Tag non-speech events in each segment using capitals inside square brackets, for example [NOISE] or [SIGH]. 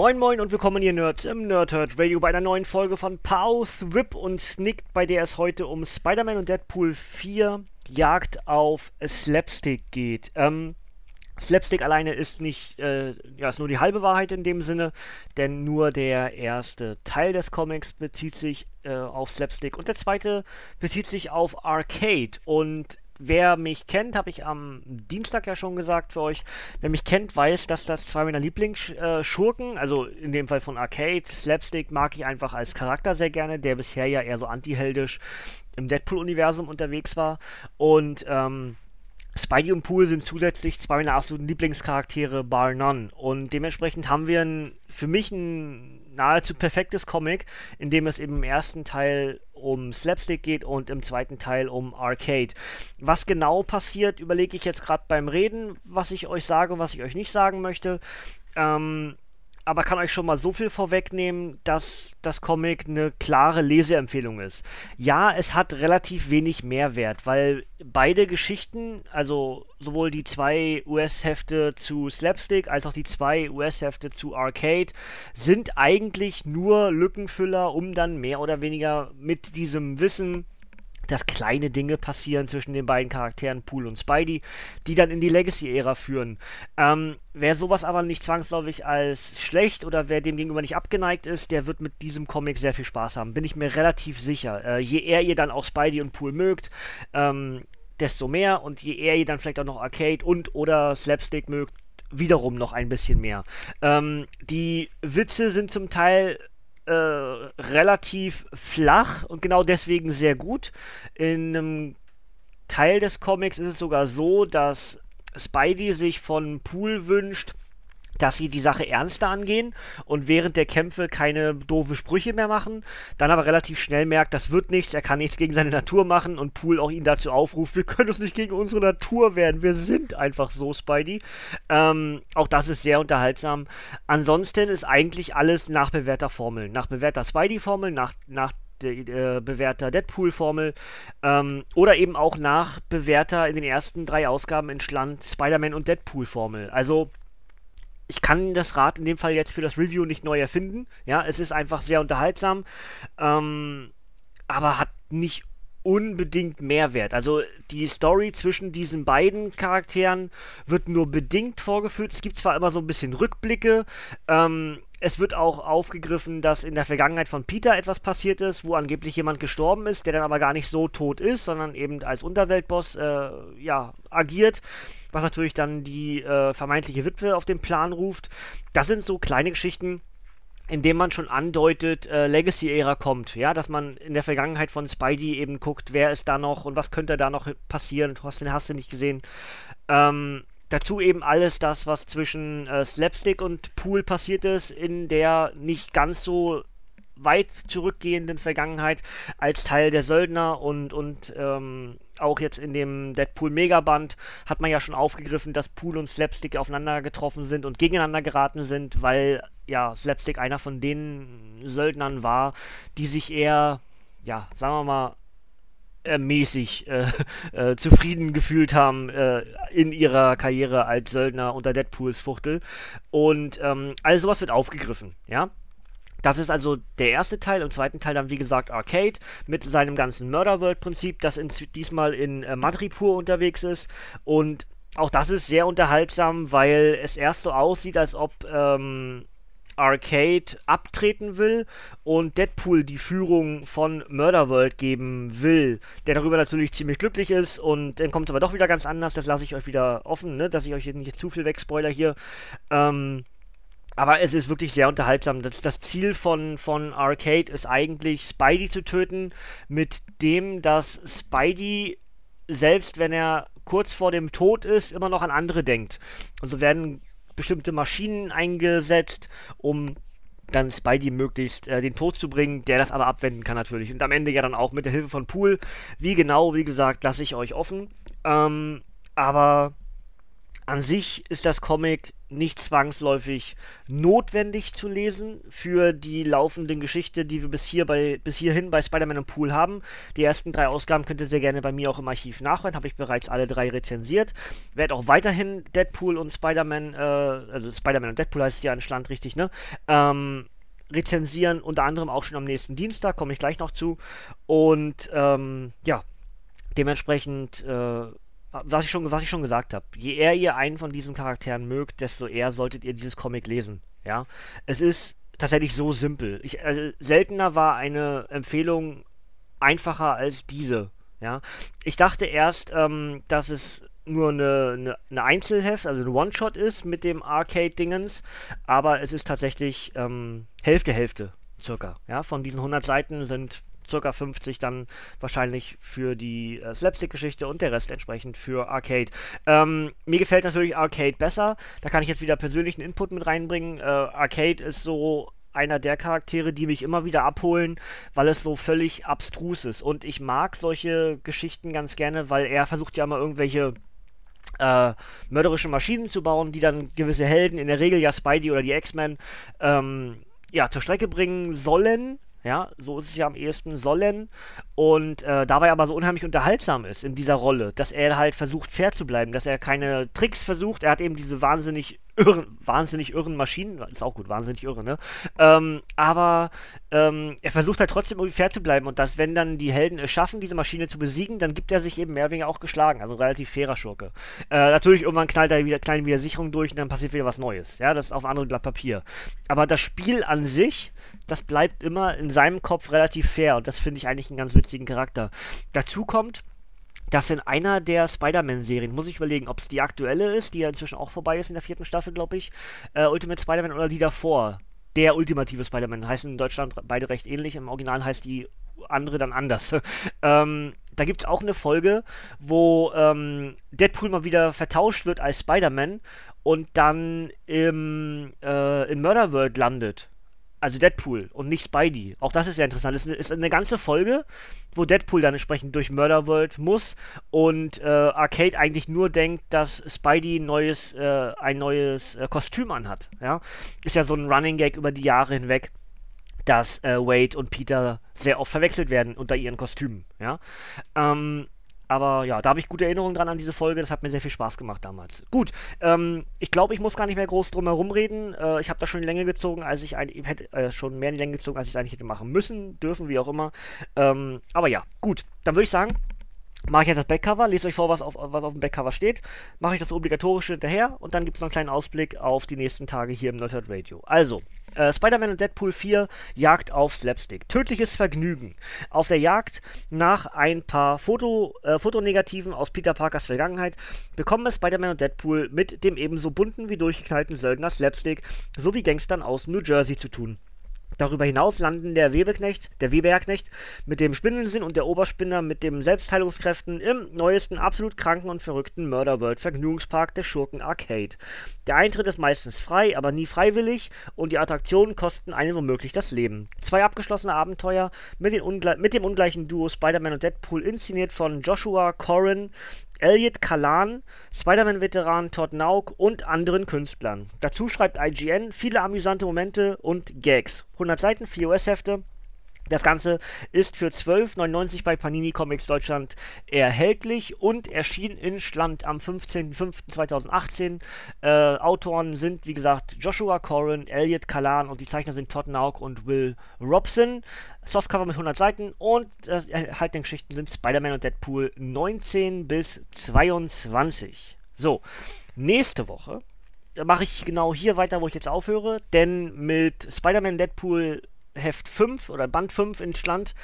Moin Moin und willkommen ihr Nerds im Nerdhurt Radio bei einer neuen Folge von Pause, Whip und Snick, bei der es heute um Spider-Man und Deadpool 4 Jagd auf Slapstick geht. Ähm, Slapstick alleine ist nicht, äh, ja, ist nur die halbe Wahrheit in dem Sinne, denn nur der erste Teil des Comics bezieht sich äh, auf Slapstick und der zweite bezieht sich auf Arcade und wer mich kennt, habe ich am Dienstag ja schon gesagt für euch, wer mich kennt, weiß, dass das zwei meiner Lieblingsschurken, also in dem Fall von Arcade, Slapstick mag ich einfach als Charakter sehr gerne, der bisher ja eher so antiheldisch im Deadpool-Universum unterwegs war. Und ähm, Spidey und Pool sind zusätzlich zwei meiner absoluten Lieblingscharaktere, bar none. Und dementsprechend haben wir ein, für mich ein nahezu perfektes Comic, in dem es eben im ersten Teil um Slapstick geht und im zweiten Teil um Arcade. Was genau passiert, überlege ich jetzt gerade beim Reden, was ich euch sage und was ich euch nicht sagen möchte. Ähm, aber kann euch schon mal so viel vorwegnehmen, dass das Comic eine klare Leseempfehlung ist. Ja, es hat relativ wenig Mehrwert, weil beide Geschichten, also sowohl die zwei US-Hefte zu Slapstick als auch die zwei US-Hefte zu Arcade, sind eigentlich nur Lückenfüller, um dann mehr oder weniger mit diesem Wissen dass kleine Dinge passieren zwischen den beiden Charakteren Pool und Spidey, die dann in die Legacy-Ära führen. Ähm, wer sowas aber nicht zwangsläufig als schlecht oder wer dem gegenüber nicht abgeneigt ist, der wird mit diesem Comic sehr viel Spaß haben. Bin ich mir relativ sicher. Äh, je eher ihr dann auch Spidey und Pool mögt, ähm, desto mehr und je eher ihr dann vielleicht auch noch Arcade und oder Slapstick mögt, wiederum noch ein bisschen mehr. Ähm, die Witze sind zum Teil äh, relativ flach und genau deswegen sehr gut. In einem Teil des Comics ist es sogar so, dass Spidey sich von Pool wünscht, dass sie die Sache ernster angehen und während der Kämpfe keine doofe Sprüche mehr machen, dann aber relativ schnell merkt, das wird nichts, er kann nichts gegen seine Natur machen und Pool auch ihn dazu aufruft, wir können uns nicht gegen unsere Natur wehren, wir sind einfach so, Spidey. Ähm, auch das ist sehr unterhaltsam. Ansonsten ist eigentlich alles nach bewährter Formel, nach bewährter Spidey-Formel, nach, nach äh, bewährter Deadpool-Formel ähm, oder eben auch nach bewährter in den ersten drei Ausgaben entschland Spider-Man und Deadpool-Formel. Also ich kann das Rad in dem Fall jetzt für das Review nicht neu erfinden. Ja, es ist einfach sehr unterhaltsam, ähm, aber hat nicht unbedingt Mehrwert. Also die Story zwischen diesen beiden Charakteren wird nur bedingt vorgeführt. Es gibt zwar immer so ein bisschen Rückblicke. Ähm, es wird auch aufgegriffen, dass in der Vergangenheit von Peter etwas passiert ist, wo angeblich jemand gestorben ist, der dann aber gar nicht so tot ist, sondern eben als Unterweltboss äh, ja, agiert was natürlich dann die äh, vermeintliche Witwe auf den Plan ruft. Das sind so kleine Geschichten, in denen man schon andeutet, äh, Legacy-Ära kommt, ja, dass man in der Vergangenheit von Spidey eben guckt, wer ist da noch und was könnte da noch passieren, du hast, den hast du nicht gesehen. Ähm, dazu eben alles das, was zwischen äh, Slapstick und Pool passiert ist, in der nicht ganz so weit zurückgehenden Vergangenheit als Teil der Söldner und, und ähm, auch jetzt in dem Deadpool Megaband hat man ja schon aufgegriffen, dass Pool und Slapstick aufeinander getroffen sind und gegeneinander geraten sind, weil ja Slapstick einer von den Söldnern war, die sich eher, ja, sagen wir mal, mäßig äh, [LAUGHS] äh, zufrieden gefühlt haben äh, in ihrer Karriere als Söldner unter Deadpools Fuchtel. Und ähm, all sowas wird aufgegriffen, ja. Das ist also der erste Teil. Im zweiten Teil dann, wie gesagt, Arcade mit seinem ganzen Murder-World-Prinzip, das in, diesmal in äh, Madripoor unterwegs ist. Und auch das ist sehr unterhaltsam, weil es erst so aussieht, als ob ähm, Arcade abtreten will und Deadpool die Führung von Murderworld geben will, der darüber natürlich ziemlich glücklich ist und dann kommt es aber doch wieder ganz anders, das lasse ich euch wieder offen, ne? dass ich euch nicht zu viel wegspoiler hier. Ähm, aber es ist wirklich sehr unterhaltsam. Das, das Ziel von, von Arcade ist eigentlich, Spidey zu töten, mit dem, dass Spidey, selbst wenn er kurz vor dem Tod ist, immer noch an andere denkt. Und so werden bestimmte Maschinen eingesetzt, um dann Spidey möglichst äh, den Tod zu bringen, der das aber abwenden kann natürlich. Und am Ende ja dann auch mit der Hilfe von Pool. Wie genau, wie gesagt, lasse ich euch offen. Ähm, aber an sich ist das Comic nicht zwangsläufig notwendig zu lesen für die laufende Geschichte, die wir bis, hier bei, bis hierhin bei Spider-Man und Pool haben. Die ersten drei Ausgaben könnt ihr sehr gerne bei mir auch im Archiv nachhören, habe ich bereits alle drei rezensiert. Werde auch weiterhin Deadpool und Spider-Man, äh, also Spider-Man und Deadpool heißt es ja anscheinend richtig, ne? Ähm, rezensieren, unter anderem auch schon am nächsten Dienstag, komme ich gleich noch zu. Und ähm, ja, dementsprechend äh, was ich schon, was ich schon gesagt habe, je eher ihr einen von diesen Charakteren mögt, desto eher solltet ihr dieses Comic lesen. Ja, es ist tatsächlich so simpel. Ich, also, seltener war eine Empfehlung einfacher als diese. Ja, ich dachte erst, ähm, dass es nur eine, eine, eine Einzelheft, also ein One-Shot ist mit dem Arcade-Dingens, aber es ist tatsächlich ähm, Hälfte, Hälfte circa. Ja, von diesen 100 Seiten sind circa 50 dann wahrscheinlich für die äh, Slapstick-Geschichte und der Rest entsprechend für Arcade. Ähm, mir gefällt natürlich Arcade besser. Da kann ich jetzt wieder persönlichen Input mit reinbringen. Äh, Arcade ist so einer der Charaktere, die mich immer wieder abholen, weil es so völlig abstrus ist. Und ich mag solche Geschichten ganz gerne, weil er versucht ja immer irgendwelche äh, mörderische Maschinen zu bauen, die dann gewisse Helden, in der Regel ja Spidey oder die X-Men, ähm, ja, zur Strecke bringen sollen, ja, so ist es ja am ehesten sollen. Und äh, dabei aber so unheimlich unterhaltsam ist in dieser Rolle, dass er halt versucht, fair zu bleiben, dass er keine Tricks versucht. Er hat eben diese wahnsinnig irren, wahnsinnig irren Maschinen, ist auch gut, wahnsinnig irre, ne? Ähm, aber ähm, er versucht halt trotzdem irgendwie fair zu bleiben und dass, wenn dann die Helden es schaffen, diese Maschine zu besiegen, dann gibt er sich eben mehr oder weniger auch geschlagen. Also relativ fairer Schurke. Äh, natürlich, irgendwann knallt er wieder kleine Widersicherung durch und dann passiert wieder was Neues. Ja, das ist auf einem anderen Blatt Papier. Aber das Spiel an sich das bleibt immer in seinem Kopf relativ fair und das finde ich eigentlich einen ganz witzigen Charakter. Dazu kommt, dass in einer der Spider-Man-Serien, muss ich überlegen, ob es die aktuelle ist, die ja inzwischen auch vorbei ist in der vierten Staffel, glaube ich, äh, Ultimate Spider-Man oder die davor. Der ultimative Spider-Man heißen in Deutschland beide recht ähnlich. Im Original heißt die andere dann anders. [LAUGHS] ähm, da gibt es auch eine Folge, wo ähm, Deadpool mal wieder vertauscht wird als Spider-Man und dann im, äh, in Murder World landet also Deadpool und nicht Spidey. Auch das ist ja interessant. Es ist eine ganze Folge, wo Deadpool dann entsprechend durch Murder World muss und äh, Arcade eigentlich nur denkt, dass Spidey ein neues, äh, ein neues äh, Kostüm anhat. Ja? Ist ja so ein Running Gag über die Jahre hinweg, dass äh, Wade und Peter sehr oft verwechselt werden unter ihren Kostümen. Ja? Ähm, aber ja, da habe ich gute Erinnerungen dran an diese Folge. Das hat mir sehr viel Spaß gemacht damals. Gut, ähm, ich glaube, ich muss gar nicht mehr groß drum herum reden. Äh, ich habe da schon in gezogen, als ich eigentlich hätte äh, schon mehr in die Länge gezogen, als ich es eigentlich hätte machen müssen, dürfen, wie auch immer. Ähm, aber ja, gut. Dann würde ich sagen, mache ich jetzt das Backcover, lese euch vor, was auf, was auf dem Backcover steht, mache ich das obligatorische hinterher und dann gibt es noch einen kleinen Ausblick auf die nächsten Tage hier im Nerdhurt Radio. Also, äh, Spider-Man und Deadpool 4 Jagd auf Slapstick. Tödliches Vergnügen. Auf der Jagd nach ein paar Foto, äh, Fotonegativen aus Peter Parkers Vergangenheit bekommen es Spider-Man und Deadpool mit dem ebenso bunten wie durchgeknallten Söldner Slapstick sowie Gangstern aus New Jersey zu tun. Darüber hinaus landen der Webeknecht, der Weberknecht mit dem Spindelsinn und der Oberspinner mit den Selbstheilungskräften im neuesten, absolut kranken und verrückten Murder World Vergnügungspark der Schurken Arcade. Der Eintritt ist meistens frei, aber nie freiwillig und die Attraktionen kosten einen womöglich das Leben. Zwei abgeschlossene Abenteuer mit, mit dem ungleichen Duo Spider-Man und Deadpool inszeniert von Joshua Corrin, Elliot Kalan, Spider-Man-Veteran Todd Nauk und anderen Künstlern. Dazu schreibt IGN viele amüsante Momente und Gags. 100 Seiten, 4 US-Hefte, das Ganze ist für 12,99 bei Panini Comics Deutschland erhältlich und erschien in Schland am 15.05.2018. Äh, Autoren sind, wie gesagt, Joshua Corrin, Elliot Kalan und die Zeichner sind Todd Nauk und Will Robson. Softcover mit 100 Seiten und äh, erhaltene Geschichten sind Spider-Man und Deadpool 19 bis 22. So, nächste Woche mache ich genau hier weiter, wo ich jetzt aufhöre, denn mit Spider-Man Deadpool Heft 5 oder Band 5 in Stand.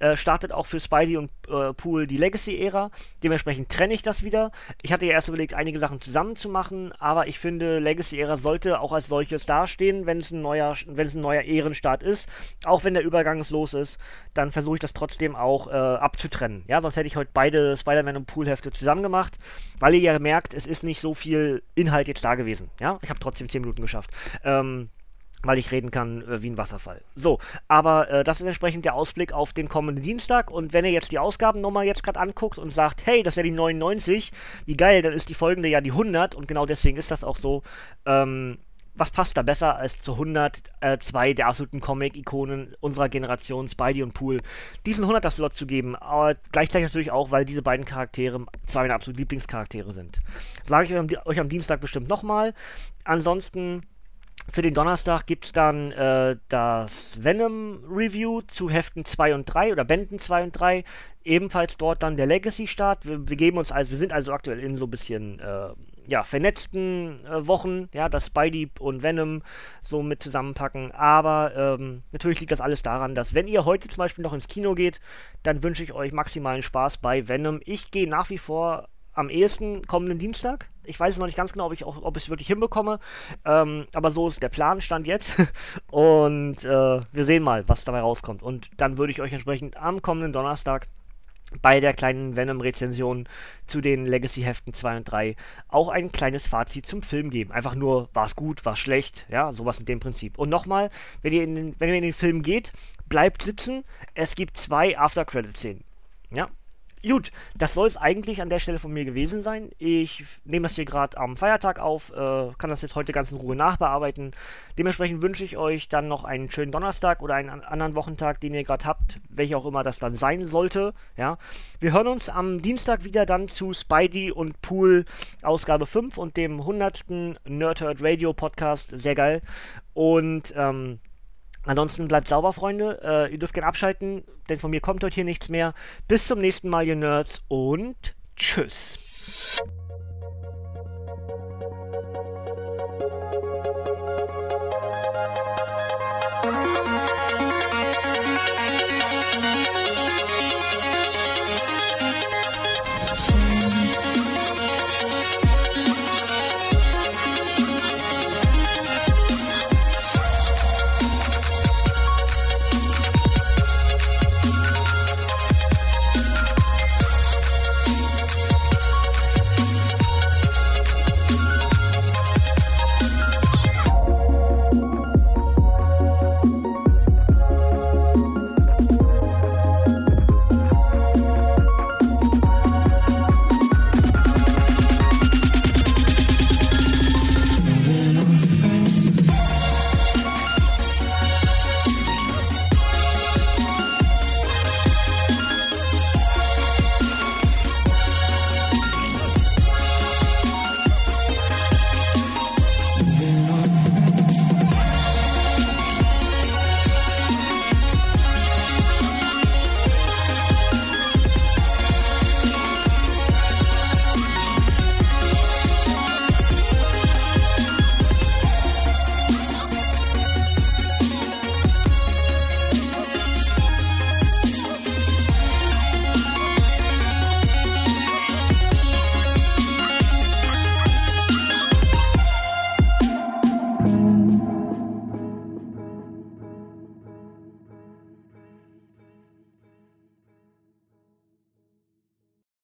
Äh, startet auch für Spidey und äh, Pool die Legacy-Ära. Dementsprechend trenne ich das wieder. Ich hatte ja erst überlegt, einige Sachen zusammen zu machen, aber ich finde, Legacy-Ära sollte auch als solches dastehen, wenn es ein neuer, wenn es ein neuer Ehrenstart ist. Auch wenn der übergangslos ist, dann versuche ich das trotzdem auch äh, abzutrennen. Ja, sonst hätte ich heute beide Spider-Man und Pool-Hefte zusammen gemacht, weil ihr ja merkt, es ist nicht so viel Inhalt jetzt da gewesen. Ja, ich habe trotzdem 10 Minuten geschafft. Ähm, weil ich reden kann äh, wie ein Wasserfall. So, aber äh, das ist entsprechend der Ausblick auf den kommenden Dienstag. Und wenn ihr jetzt die Ausgabennummer jetzt gerade anguckt und sagt, hey, das ist ja die 99, wie geil, dann ist die folgende ja die 100. Und genau deswegen ist das auch so. Ähm, was passt da besser als zu 100 äh, der absoluten Comic-Ikonen unserer Generation, Spidey und Pool, diesen 100er-Slot zu geben? Aber gleichzeitig natürlich auch, weil diese beiden Charaktere zwei meiner absoluten Lieblingscharaktere sind. Sage ich euch am, euch am Dienstag bestimmt nochmal. Ansonsten für den Donnerstag gibt es dann äh, das Venom Review zu Heften 2 und 3 oder Bänden 2 und 3. Ebenfalls dort dann der Legacy-Start. Wir, wir, geben uns also, wir sind also aktuell in so ein bisschen äh, ja, vernetzten äh, Wochen, ja, dass Spidey und Venom so mit zusammenpacken. Aber ähm, natürlich liegt das alles daran, dass wenn ihr heute zum Beispiel noch ins Kino geht, dann wünsche ich euch maximalen Spaß bei Venom. Ich gehe nach wie vor am ehesten kommenden Dienstag. Ich weiß noch nicht ganz genau, ob ich ob ich es wirklich hinbekomme. Ähm, aber so ist der Plan stand jetzt. [LAUGHS] Und äh, wir sehen mal, was dabei rauskommt. Und dann würde ich euch entsprechend am kommenden Donnerstag bei der kleinen Venom-Rezension zu den Legacy-Heften 2 und 3 auch ein kleines Fazit zum Film geben. Einfach nur, war es gut, war es schlecht, ja, sowas in dem Prinzip. Und nochmal, wenn wenn ihr in den Film geht, bleibt sitzen. Es gibt zwei After-Credit-Szenen. Ja, Gut, das soll es eigentlich an der Stelle von mir gewesen sein. Ich nehme das hier gerade am Feiertag auf, äh, kann das jetzt heute ganz in Ruhe nachbearbeiten. Dementsprechend wünsche ich euch dann noch einen schönen Donnerstag oder einen anderen Wochentag, den ihr gerade habt, welcher auch immer das dann sein sollte. Ja, wir hören uns am Dienstag wieder dann zu Spidey und Pool Ausgabe 5 und dem 100. Nerdhurt Radio Podcast. Sehr geil. Und ähm, Ansonsten bleibt sauber, Freunde. Äh, ihr dürft gerne abschalten, denn von mir kommt heute hier nichts mehr. Bis zum nächsten Mal, ihr Nerds, und tschüss.